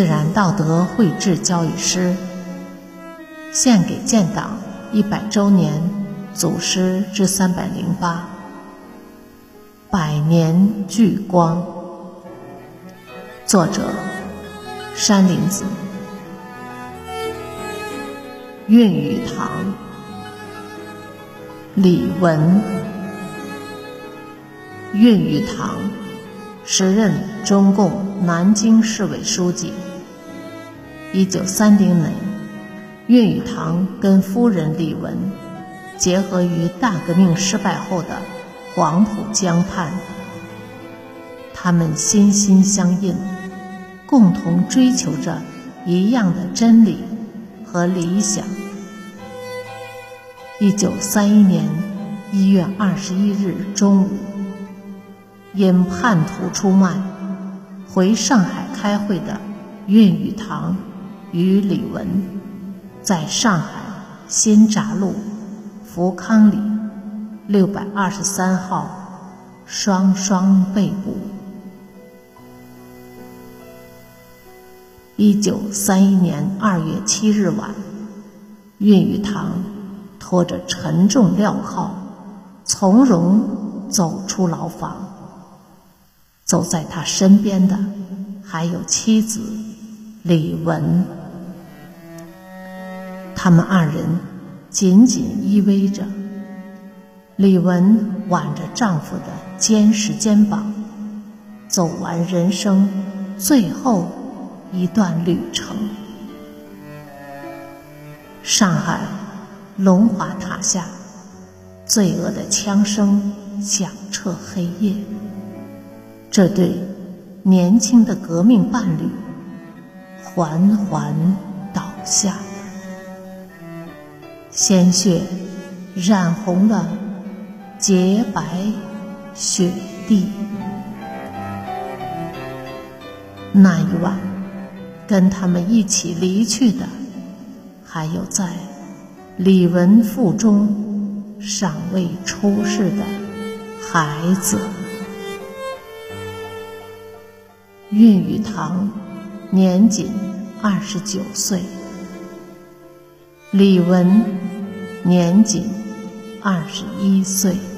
自然道德绘制教育诗，献给建党一百周年祖师之三百零八，百年聚光。作者：山林子。韵语堂，李文。韵语堂，时任中共南京市委书记。一九三零年，韵语堂跟夫人李文结合于大革命失败后的黄浦江畔，他们心心相印，共同追求着一样的真理和理想。一九三一年一月二十一日中午，因叛徒出卖，回上海开会的韵语堂。与李文在上海新闸路福康里六百二十三号双双被捕。一九三一年二月七日晚，韵语堂拖着沉重镣铐，从容走出牢房。走在他身边的还有妻子李文。他们二人紧紧依偎着，李文挽着丈夫的坚实肩膀，走完人生最后一段旅程。上海龙华塔下，罪恶的枪声响彻黑夜。这对年轻的革命伴侣缓缓倒下。鲜血染红了洁白雪地。那一晚，跟他们一起离去的，还有在李文腹中尚未出世的孩子。韵语堂年仅二十九岁。李文年仅二十一岁。